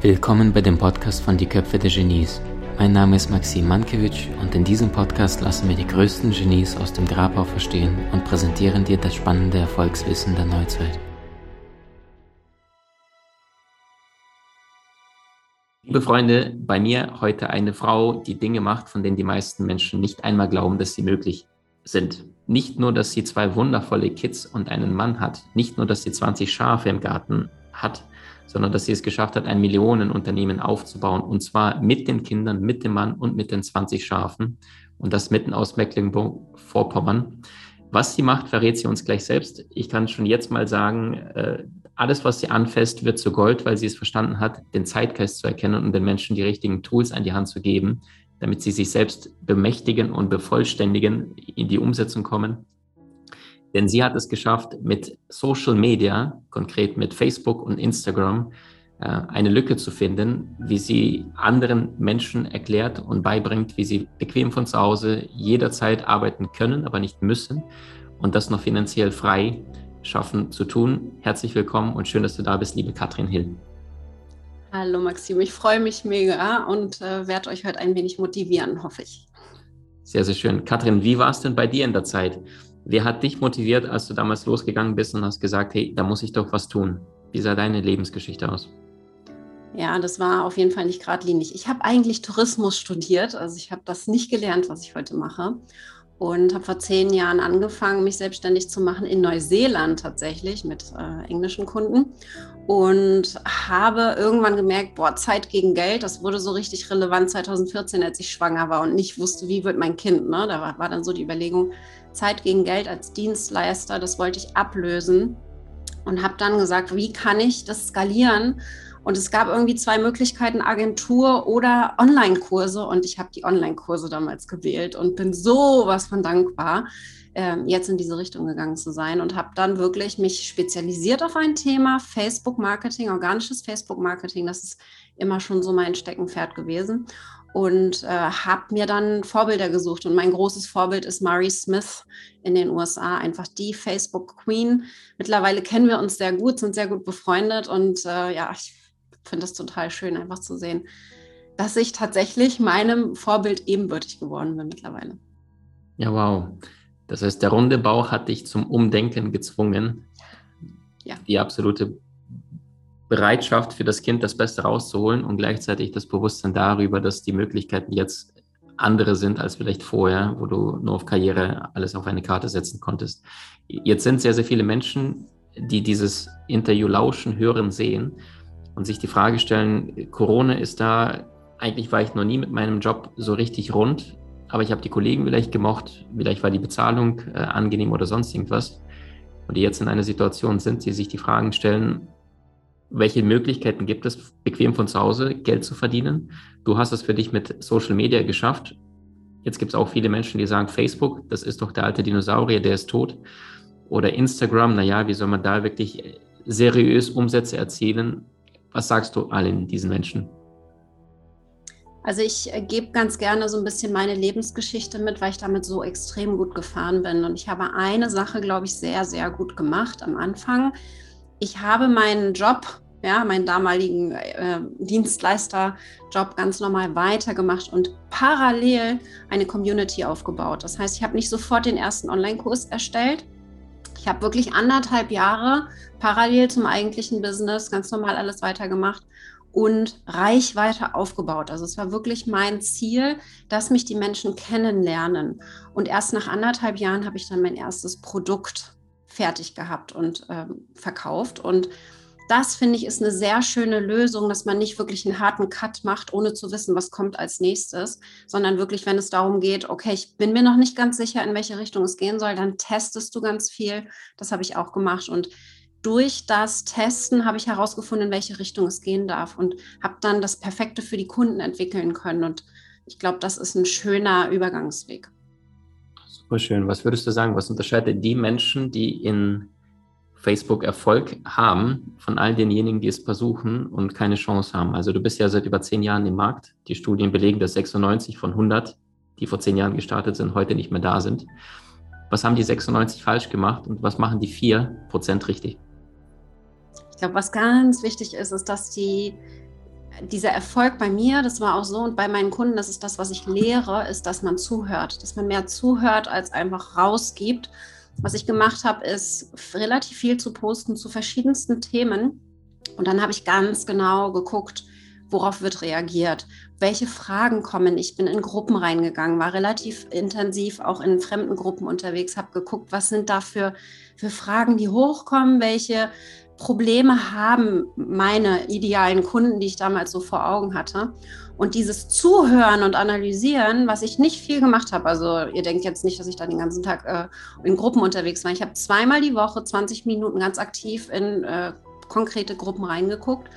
Willkommen bei dem Podcast von Die Köpfe der Genies. Mein Name ist Maxim Mankewitsch und in diesem Podcast lassen wir die größten Genies aus dem Grabau verstehen und präsentieren dir das spannende Erfolgswissen der Neuzeit. Liebe Freunde, bei mir heute eine Frau, die Dinge macht, von denen die meisten Menschen nicht einmal glauben, dass sie möglich sind. Nicht nur, dass sie zwei wundervolle Kids und einen Mann hat, nicht nur, dass sie 20 Schafe im Garten hat, sondern dass sie es geschafft hat, ein Millionenunternehmen aufzubauen und zwar mit den Kindern, mit dem Mann und mit den 20 Schafen und das mitten aus Mecklenburg-Vorpommern. Was sie macht, verrät sie uns gleich selbst. Ich kann schon jetzt mal sagen, äh, alles, was sie anfasst, wird zu Gold, weil sie es verstanden hat, den Zeitgeist zu erkennen und den Menschen die richtigen Tools an die Hand zu geben, damit sie sich selbst bemächtigen und bevollständigen, in die Umsetzung kommen. Denn sie hat es geschafft, mit Social Media, konkret mit Facebook und Instagram, äh, eine Lücke zu finden, wie sie anderen Menschen erklärt und beibringt, wie sie bequem von zu Hause jederzeit arbeiten können, aber nicht müssen und das noch finanziell frei schaffen zu tun. Herzlich willkommen und schön, dass du da bist, liebe Katrin Hill. Hallo Maxim, ich freue mich mega und äh, werde euch heute ein wenig motivieren, hoffe ich. Sehr, sehr schön. Katrin, wie war es denn bei dir in der Zeit? Wer hat dich motiviert, als du damals losgegangen bist und hast gesagt, hey, da muss ich doch was tun? Wie sah deine Lebensgeschichte aus? Ja, das war auf jeden Fall nicht geradlinig. Ich habe eigentlich Tourismus studiert, also ich habe das nicht gelernt, was ich heute mache und habe vor zehn Jahren angefangen, mich selbstständig zu machen in Neuseeland tatsächlich mit äh, englischen Kunden und habe irgendwann gemerkt, boah, Zeit gegen Geld, das wurde so richtig relevant 2014, als ich schwanger war und nicht wusste, wie wird mein Kind. Ne? Da war, war dann so die Überlegung, Zeit gegen Geld als Dienstleister, das wollte ich ablösen und habe dann gesagt, wie kann ich das skalieren? Und es gab irgendwie zwei Möglichkeiten, Agentur oder Online-Kurse. Und ich habe die Online-Kurse damals gewählt und bin sowas von dankbar, ähm, jetzt in diese Richtung gegangen zu sein und habe dann wirklich mich spezialisiert auf ein Thema, Facebook-Marketing, organisches Facebook-Marketing. Das ist immer schon so mein Steckenpferd gewesen und äh, habe mir dann Vorbilder gesucht. Und mein großes Vorbild ist Mari Smith in den USA, einfach die Facebook Queen. Mittlerweile kennen wir uns sehr gut, sind sehr gut befreundet und äh, ja, ich finde es total schön, einfach zu sehen, dass ich tatsächlich meinem Vorbild ebenbürtig geworden bin mittlerweile. Ja, wow. Das heißt, der runde Bauch hat dich zum Umdenken gezwungen. Ja. Die absolute Bereitschaft für das Kind, das Beste rauszuholen und gleichzeitig das Bewusstsein darüber, dass die Möglichkeiten jetzt andere sind als vielleicht vorher, wo du nur auf Karriere alles auf eine Karte setzen konntest. Jetzt sind sehr, sehr viele Menschen, die dieses Interview lauschen, hören, sehen und sich die Frage stellen, Corona ist da, eigentlich war ich noch nie mit meinem Job so richtig rund, aber ich habe die Kollegen vielleicht gemocht, vielleicht war die Bezahlung äh, angenehm oder sonst irgendwas. Und die jetzt in einer Situation sind, die sich die Fragen stellen, welche Möglichkeiten gibt es, bequem von zu Hause Geld zu verdienen? Du hast es für dich mit Social Media geschafft. Jetzt gibt es auch viele Menschen, die sagen, Facebook, das ist doch der alte Dinosaurier, der ist tot. Oder Instagram, naja, wie soll man da wirklich seriös Umsätze erzielen? Was sagst du allen diesen Menschen? Also ich äh, gebe ganz gerne so ein bisschen meine Lebensgeschichte mit, weil ich damit so extrem gut gefahren bin. Und ich habe eine Sache, glaube ich, sehr, sehr gut gemacht am Anfang. Ich habe meinen Job, ja, meinen damaligen äh, Dienstleisterjob ganz normal weitergemacht und parallel eine Community aufgebaut. Das heißt, ich habe nicht sofort den ersten Online-Kurs erstellt, ich habe wirklich anderthalb Jahre parallel zum eigentlichen Business ganz normal alles weitergemacht und Reichweite aufgebaut. Also es war wirklich mein Ziel, dass mich die Menschen kennenlernen. Und erst nach anderthalb Jahren habe ich dann mein erstes Produkt fertig gehabt und ähm, verkauft. Und das finde ich ist eine sehr schöne Lösung, dass man nicht wirklich einen harten Cut macht, ohne zu wissen, was kommt als nächstes, sondern wirklich, wenn es darum geht, okay, ich bin mir noch nicht ganz sicher, in welche Richtung es gehen soll, dann testest du ganz viel. Das habe ich auch gemacht und durch das Testen habe ich herausgefunden, in welche Richtung es gehen darf und habe dann das Perfekte für die Kunden entwickeln können. Und ich glaube, das ist ein schöner Übergangsweg. Super schön. Was würdest du sagen, was unterscheidet die Menschen, die in Facebook Erfolg haben von all denjenigen, die es versuchen und keine Chance haben. Also du bist ja seit über zehn Jahren im Markt. Die Studien belegen, dass 96 von 100, die vor zehn Jahren gestartet sind, heute nicht mehr da sind. Was haben die 96 falsch gemacht und was machen die 4% richtig? Ich glaube, was ganz wichtig ist, ist, dass die dieser Erfolg bei mir, das war auch so und bei meinen Kunden, das ist das, was ich lehre, ist, dass man zuhört, dass man mehr zuhört als einfach rausgibt. Was ich gemacht habe, ist relativ viel zu posten zu verschiedensten Themen. Und dann habe ich ganz genau geguckt, worauf wird reagiert, welche Fragen kommen. Ich bin in Gruppen reingegangen, war relativ intensiv auch in fremden Gruppen unterwegs, habe geguckt, was sind da für, für Fragen, die hochkommen, welche Probleme haben meine idealen Kunden, die ich damals so vor Augen hatte. Und dieses Zuhören und Analysieren, was ich nicht viel gemacht habe, also ihr denkt jetzt nicht, dass ich da den ganzen Tag äh, in Gruppen unterwegs war. Ich habe zweimal die Woche 20 Minuten ganz aktiv in äh, konkrete Gruppen reingeguckt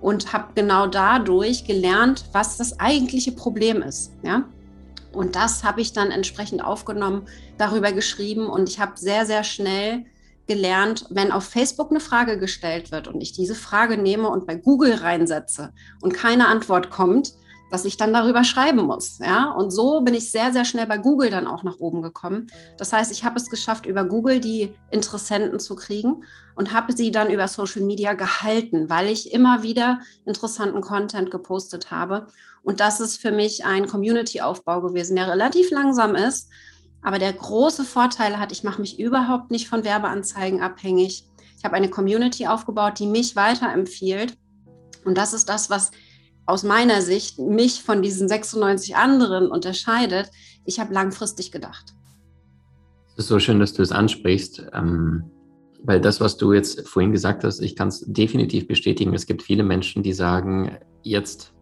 und habe genau dadurch gelernt, was das eigentliche Problem ist. Ja? Und das habe ich dann entsprechend aufgenommen, darüber geschrieben und ich habe sehr, sehr schnell gelernt, wenn auf Facebook eine Frage gestellt wird und ich diese Frage nehme und bei Google reinsetze und keine Antwort kommt, dass ich dann darüber schreiben muss. Ja? Und so bin ich sehr, sehr schnell bei Google dann auch nach oben gekommen. Das heißt, ich habe es geschafft, über Google die Interessenten zu kriegen und habe sie dann über Social Media gehalten, weil ich immer wieder interessanten Content gepostet habe. Und das ist für mich ein Community-Aufbau gewesen, der relativ langsam ist, aber der große Vorteil hat, ich mache mich überhaupt nicht von Werbeanzeigen abhängig. Ich habe eine Community aufgebaut, die mich weiterempfiehlt. Und das ist das, was aus meiner Sicht mich von diesen 96 anderen unterscheidet. Ich habe langfristig gedacht. Es ist so schön, dass du es ansprichst, ähm, weil das, was du jetzt vorhin gesagt hast, ich kann es definitiv bestätigen. Es gibt viele Menschen, die sagen, jetzt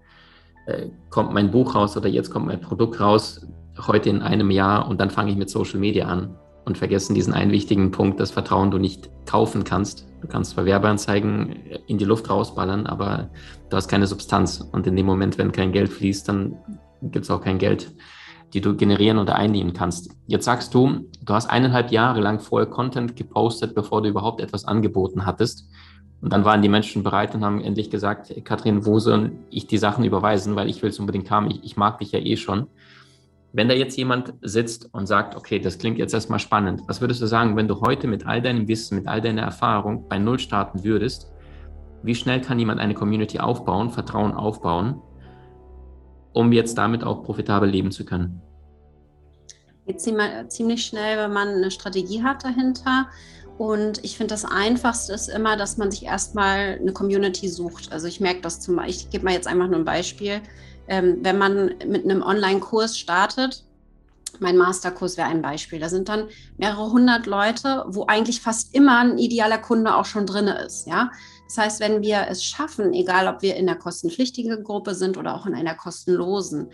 äh, kommt mein Buch raus oder jetzt kommt mein Produkt raus heute in einem Jahr und dann fange ich mit Social Media an und vergessen diesen einen wichtigen Punkt, das Vertrauen du nicht kaufen kannst. Du kannst zwar Werbeanzeigen in die Luft rausballern, aber du hast keine Substanz. Und in dem Moment, wenn kein Geld fließt, dann gibt es auch kein Geld, die du generieren oder einnehmen kannst. Jetzt sagst du, du hast eineinhalb Jahre lang vorher Content gepostet, bevor du überhaupt etwas angeboten hattest. Und dann waren die Menschen bereit und haben endlich gesagt, Kathrin, wo soll ich die Sachen überweisen, weil ich will es unbedingt haben. Ich, ich mag dich ja eh schon. Wenn da jetzt jemand sitzt und sagt, okay, das klingt jetzt erstmal spannend, was würdest du sagen, wenn du heute mit all deinem Wissen, mit all deiner Erfahrung bei Null starten würdest, wie schnell kann jemand eine Community aufbauen, Vertrauen aufbauen, um jetzt damit auch profitabel leben zu können? Jetzt ziemlich schnell, wenn man eine Strategie hat dahinter. Und ich finde, das Einfachste ist immer, dass man sich erstmal eine Community sucht. Also ich merke das zum Beispiel, ich gebe mal jetzt einfach nur ein Beispiel ähm, wenn man mit einem Online-Kurs startet, mein Masterkurs wäre ein Beispiel. Da sind dann mehrere hundert Leute, wo eigentlich fast immer ein idealer Kunde auch schon drin ist. Ja? Das heißt, wenn wir es schaffen, egal ob wir in der kostenpflichtigen Gruppe sind oder auch in einer kostenlosen,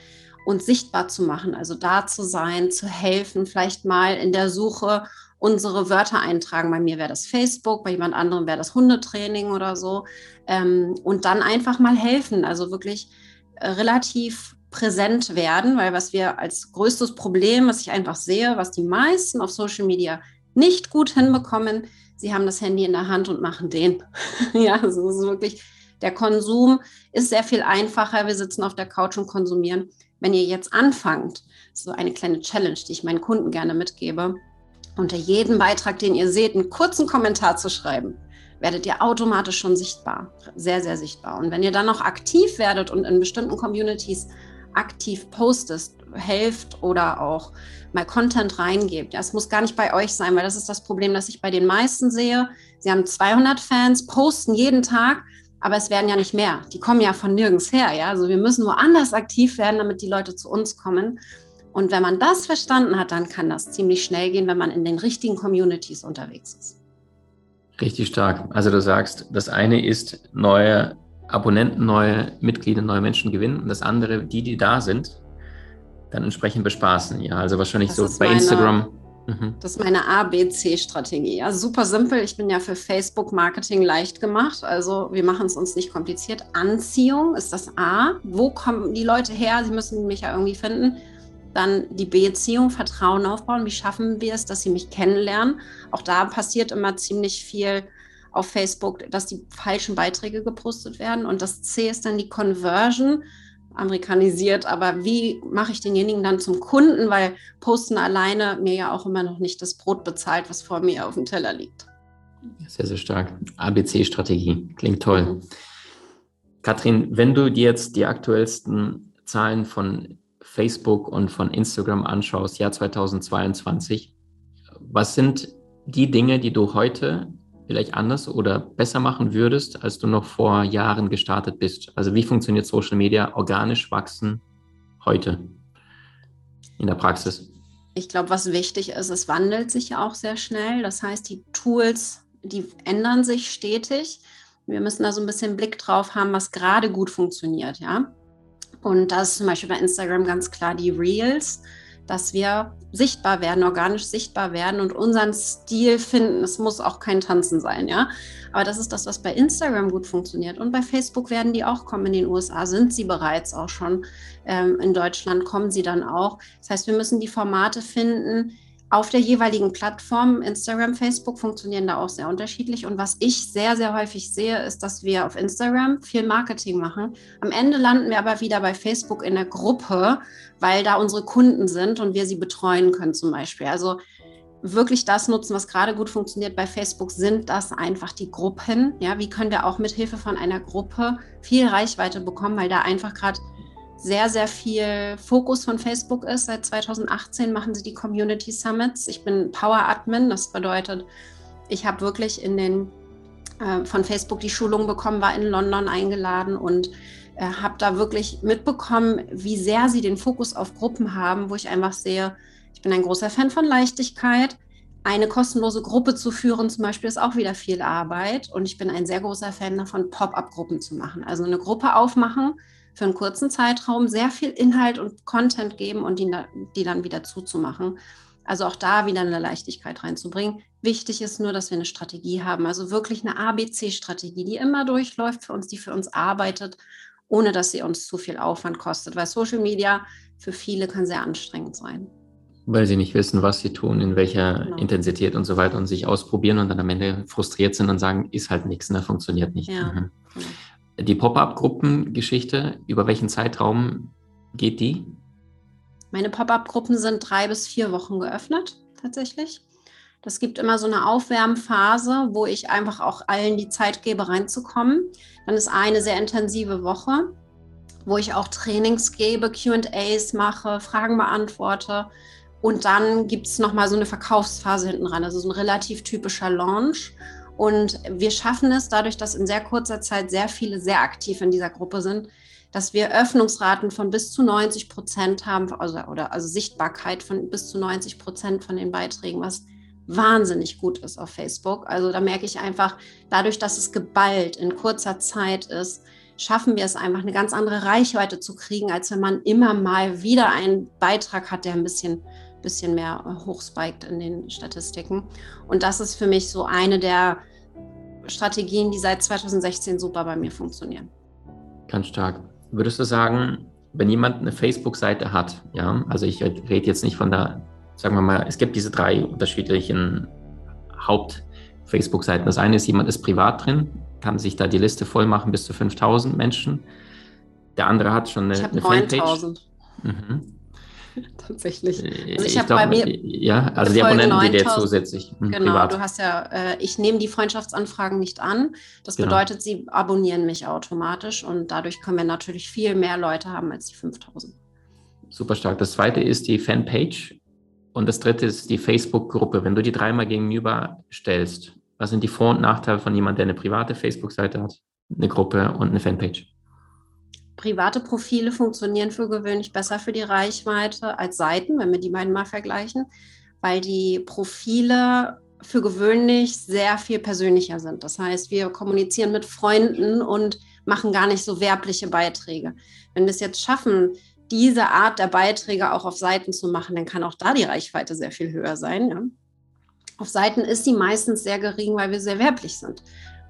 uns sichtbar zu machen, also da zu sein, zu helfen, vielleicht mal in der Suche unsere Wörter eintragen. Bei mir wäre das Facebook, bei jemand anderem wäre das Hundetraining oder so. Ähm, und dann einfach mal helfen. Also wirklich relativ präsent werden, weil was wir als größtes Problem, was ich einfach sehe, was die meisten auf Social Media nicht gut hinbekommen, sie haben das Handy in der Hand und machen den. ja, also ist wirklich, der Konsum ist sehr viel einfacher. Wir sitzen auf der Couch und konsumieren. Wenn ihr jetzt anfangt, so eine kleine Challenge, die ich meinen Kunden gerne mitgebe, unter jedem Beitrag, den ihr seht, einen kurzen Kommentar zu schreiben werdet ihr automatisch schon sichtbar, sehr, sehr sichtbar. Und wenn ihr dann noch aktiv werdet und in bestimmten Communities aktiv postest, helft oder auch mal Content reingebt. Das muss gar nicht bei euch sein, weil das ist das Problem, das ich bei den meisten sehe. Sie haben 200 Fans, posten jeden Tag, aber es werden ja nicht mehr. Die kommen ja von nirgends her. Ja? Also wir müssen woanders aktiv werden, damit die Leute zu uns kommen. Und wenn man das verstanden hat, dann kann das ziemlich schnell gehen, wenn man in den richtigen Communities unterwegs ist. Richtig stark. Also du sagst, das eine ist neue Abonnenten, neue Mitglieder, neue Menschen gewinnen und das andere, die, die da sind, dann entsprechend bespaßen. Ja, also wahrscheinlich das so bei meine, Instagram. Mhm. Das ist meine ABC-Strategie. Also super simpel. Ich bin ja für Facebook-Marketing leicht gemacht. Also wir machen es uns nicht kompliziert. Anziehung ist das A. Wo kommen die Leute her? Sie müssen mich ja irgendwie finden. Dann die Beziehung, Vertrauen aufbauen. Wie schaffen wir es, dass sie mich kennenlernen? Auch da passiert immer ziemlich viel auf Facebook, dass die falschen Beiträge gepostet werden. Und das C ist dann die Conversion. amerikanisiert, aber wie mache ich denjenigen dann zum Kunden, weil Posten alleine mir ja auch immer noch nicht das Brot bezahlt, was vor mir auf dem Teller liegt. Sehr, sehr stark. ABC-Strategie. Klingt toll. Mhm. Katrin, wenn du dir jetzt die aktuellsten Zahlen von Facebook und von Instagram anschaust, Jahr 2022, was sind die Dinge, die du heute vielleicht anders oder besser machen würdest, als du noch vor Jahren gestartet bist? Also wie funktioniert Social Media organisch wachsen heute in der Praxis? Ich glaube, was wichtig ist, es wandelt sich ja auch sehr schnell. Das heißt, die Tools, die ändern sich stetig. Wir müssen da so ein bisschen Blick drauf haben, was gerade gut funktioniert, ja. Und das ist zum Beispiel bei Instagram ganz klar die Reels dass wir sichtbar werden, organisch sichtbar werden und unseren Stil finden. Es muss auch kein Tanzen sein, ja. Aber das ist das, was bei Instagram gut funktioniert. Und bei Facebook werden die auch kommen. In den USA sind sie bereits auch schon. Ähm, in Deutschland kommen sie dann auch. Das heißt, wir müssen die Formate finden, auf der jeweiligen Plattform, Instagram, Facebook, funktionieren da auch sehr unterschiedlich. Und was ich sehr, sehr häufig sehe, ist, dass wir auf Instagram viel Marketing machen. Am Ende landen wir aber wieder bei Facebook in der Gruppe, weil da unsere Kunden sind und wir sie betreuen können zum Beispiel. Also wirklich das nutzen, was gerade gut funktioniert bei Facebook, sind das einfach die Gruppen. Ja, wie können wir auch mit Hilfe von einer Gruppe viel Reichweite bekommen, weil da einfach gerade sehr, sehr viel Fokus von Facebook ist. Seit 2018 machen sie die Community Summits. Ich bin Power Admin, das bedeutet, ich habe wirklich in den äh, von Facebook die Schulung bekommen, war in London eingeladen und äh, habe da wirklich mitbekommen, wie sehr sie den Fokus auf Gruppen haben, wo ich einfach sehe, ich bin ein großer Fan von Leichtigkeit. Eine kostenlose Gruppe zu führen, zum Beispiel, ist auch wieder viel Arbeit. Und ich bin ein sehr großer Fan davon, Pop-up-Gruppen zu machen. Also eine Gruppe aufmachen, für einen kurzen Zeitraum sehr viel Inhalt und Content geben und die, die dann wieder zuzumachen. Also auch da wieder eine Leichtigkeit reinzubringen. Wichtig ist nur, dass wir eine Strategie haben, also wirklich eine ABC-Strategie, die immer durchläuft für uns, die für uns arbeitet, ohne dass sie uns zu viel Aufwand kostet, weil Social Media für viele kann sehr anstrengend sein. Weil sie nicht wissen, was sie tun, in welcher genau. Intensität und so weiter und sich ausprobieren und dann am Ende frustriert sind und sagen, ist halt nichts, ne, funktioniert nicht. Ja, mhm. genau. Die Pop-up-Gruppengeschichte, über welchen Zeitraum geht die? Meine Pop-up-Gruppen sind drei bis vier Wochen geöffnet, tatsächlich. Das gibt immer so eine Aufwärmphase, wo ich einfach auch allen die Zeit gebe, reinzukommen. Dann ist eine sehr intensive Woche, wo ich auch Trainings gebe, QAs mache, Fragen beantworte. Und dann gibt es nochmal so eine Verkaufsphase hinten dran. Also so ein relativ typischer Launch. Und wir schaffen es dadurch, dass in sehr kurzer Zeit sehr viele sehr aktiv in dieser Gruppe sind, dass wir Öffnungsraten von bis zu 90 Prozent haben, also, oder also Sichtbarkeit von bis zu 90 Prozent von den Beiträgen, was wahnsinnig gut ist auf Facebook. Also da merke ich einfach, dadurch, dass es geballt in kurzer Zeit ist, schaffen wir es einfach, eine ganz andere Reichweite zu kriegen, als wenn man immer mal wieder einen Beitrag hat, der ein bisschen bisschen mehr äh, hochspiked in den Statistiken. Und das ist für mich so eine der Strategien, die seit 2016 super bei mir funktionieren. Ganz stark. Würdest du sagen, wenn jemand eine Facebook-Seite hat, ja, also ich rede jetzt nicht von der, sagen wir mal, es gibt diese drei unterschiedlichen Haupt-Facebook-Seiten. Das eine ist, jemand ist privat drin, kann sich da die Liste voll machen bis zu 5000 Menschen. Der andere hat schon eine, ich eine 9000. Mhm. tatsächlich. Äh, also ich, ich habe bei mir. Ja, also die Abonnenten, die dir zusätzlich. Hm, genau, privat. du hast ja, äh, ich nehme die Freundschaftsanfragen nicht an. Das genau. bedeutet, sie abonnieren mich automatisch und dadurch können wir natürlich viel mehr Leute haben als die 5000. Super stark. Das zweite ist die Fanpage und das dritte ist die Facebook-Gruppe. Wenn du die dreimal gegenüber stellst, was sind die Vor- und Nachteile von jemandem, der eine private Facebook-Seite hat, eine Gruppe und eine Fanpage? Private Profile funktionieren für gewöhnlich besser für die Reichweite als Seiten, wenn wir die beiden mal vergleichen, weil die Profile für gewöhnlich sehr viel persönlicher sind. Das heißt, wir kommunizieren mit Freunden und machen gar nicht so werbliche Beiträge. Wenn wir es jetzt schaffen, diese Art der Beiträge auch auf Seiten zu machen, dann kann auch da die Reichweite sehr viel höher sein. Ja? Auf Seiten ist sie meistens sehr gering, weil wir sehr werblich sind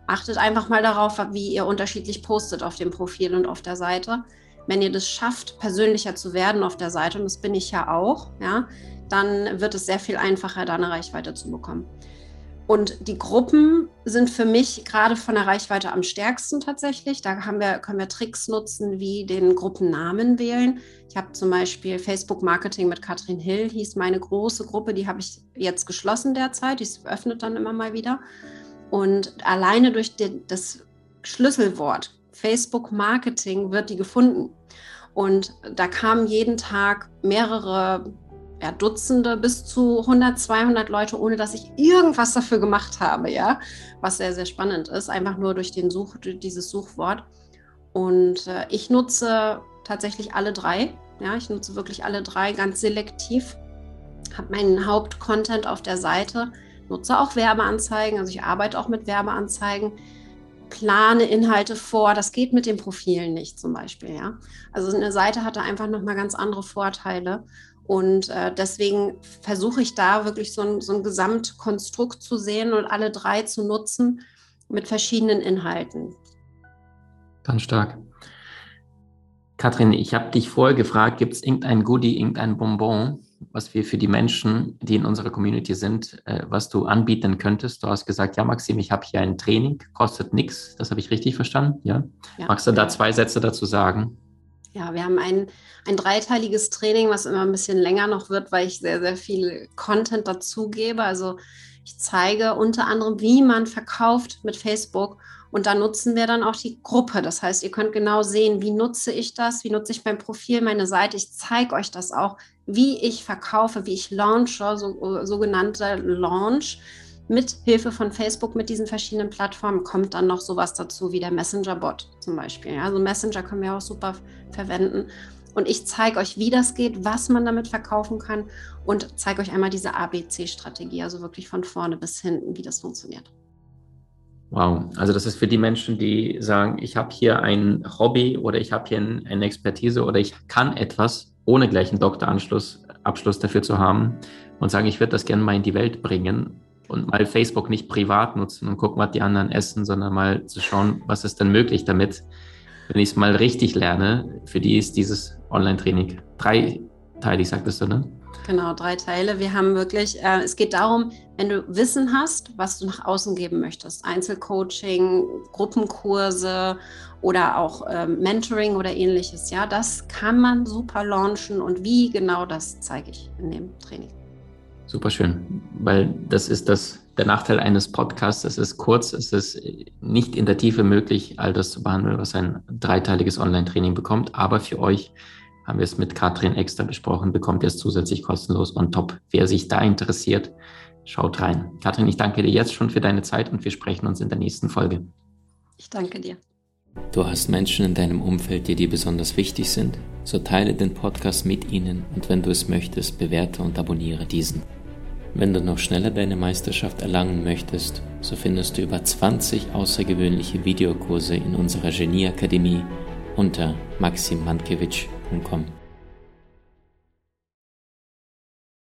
achtet einfach mal darauf, wie ihr unterschiedlich postet auf dem Profil und auf der Seite. Wenn ihr das schafft, persönlicher zu werden auf der Seite, und das bin ich ja auch, ja, dann wird es sehr viel einfacher, da eine Reichweite zu bekommen. Und die Gruppen sind für mich gerade von der Reichweite am stärksten tatsächlich. Da wir, können wir Tricks nutzen, wie den Gruppennamen wählen. Ich habe zum Beispiel Facebook Marketing mit Katrin Hill, hieß meine große Gruppe, die habe ich jetzt geschlossen derzeit, die öffnet dann immer mal wieder. Und alleine durch den, das Schlüsselwort Facebook Marketing wird die gefunden. Und da kamen jeden Tag mehrere ja, Dutzende bis zu 100, 200 Leute, ohne dass ich irgendwas dafür gemacht habe, ja, was sehr, sehr spannend ist, einfach nur durch den Such, durch dieses Suchwort. Und äh, ich nutze tatsächlich alle drei, ja, ich nutze wirklich alle drei ganz selektiv, habe meinen Hauptcontent auf der Seite, nutze auch Werbeanzeigen, also ich arbeite auch mit Werbeanzeigen, plane Inhalte vor, das geht mit den Profilen nicht zum Beispiel, ja. Also eine Seite hatte einfach nochmal ganz andere Vorteile und äh, deswegen versuche ich da wirklich so ein, so ein Gesamtkonstrukt zu sehen und alle drei zu nutzen mit verschiedenen Inhalten. Ganz stark. Katrin, ich habe dich vorher gefragt, gibt es irgendein Goodie, irgendein Bonbon, was wir für die Menschen, die in unserer Community sind, äh, was du anbieten könntest? Du hast gesagt, ja, Maxim, ich habe hier ein Training, kostet nichts. Das habe ich richtig verstanden? Ja. ja. Magst du da zwei Sätze dazu sagen? Ja, wir haben ein, ein dreiteiliges Training, was immer ein bisschen länger noch wird, weil ich sehr, sehr viel Content dazugebe. Also ich zeige unter anderem, wie man verkauft mit Facebook. Und da nutzen wir dann auch die Gruppe. Das heißt, ihr könnt genau sehen, wie nutze ich das, wie nutze ich mein Profil, meine Seite. Ich zeige euch das auch, wie ich verkaufe, wie ich launche, so, sogenannte Launch mit Hilfe von Facebook, mit diesen verschiedenen Plattformen, kommt dann noch sowas dazu wie der Messenger-Bot zum Beispiel. Also Messenger können wir auch super verwenden. Und ich zeige euch, wie das geht, was man damit verkaufen kann und zeige euch einmal diese ABC-Strategie, also wirklich von vorne bis hinten, wie das funktioniert. Wow, also das ist für die Menschen, die sagen, ich habe hier ein Hobby oder ich habe hier eine Expertise oder ich kann etwas, ohne gleich einen Doktoranschluss Abschluss dafür zu haben und sagen, ich würde das gerne mal in die Welt bringen und mal Facebook nicht privat nutzen und gucken, was die anderen essen, sondern mal zu schauen, was ist denn möglich damit. Wenn ich es mal richtig lerne, für die ist dieses Online-Training dreiteilig, sagtest du, ne? Genau, drei Teile. Wir haben wirklich, äh, es geht darum, wenn du Wissen hast, was du nach außen geben möchtest, Einzelcoaching, Gruppenkurse oder auch äh, Mentoring oder ähnliches, ja, das kann man super launchen und wie genau das zeige ich in dem Training. Super schön, weil das ist das, der Nachteil eines Podcasts. Es ist kurz, es ist nicht in der Tiefe möglich, all das zu behandeln, was ein dreiteiliges Online-Training bekommt. Aber für euch haben wir es mit Katrin extra besprochen, bekommt ihr es zusätzlich kostenlos und top. Wer sich da interessiert, schaut rein. Katrin, ich danke dir jetzt schon für deine Zeit und wir sprechen uns in der nächsten Folge. Ich danke dir. Du hast Menschen in deinem Umfeld, die dir besonders wichtig sind? So teile den Podcast mit ihnen und wenn du es möchtest, bewerte und abonniere diesen. Wenn du noch schneller deine Meisterschaft erlangen möchtest, so findest du über 20 außergewöhnliche Videokurse in unserer Genieakademie unter maximmankiewicz.com www.ecom.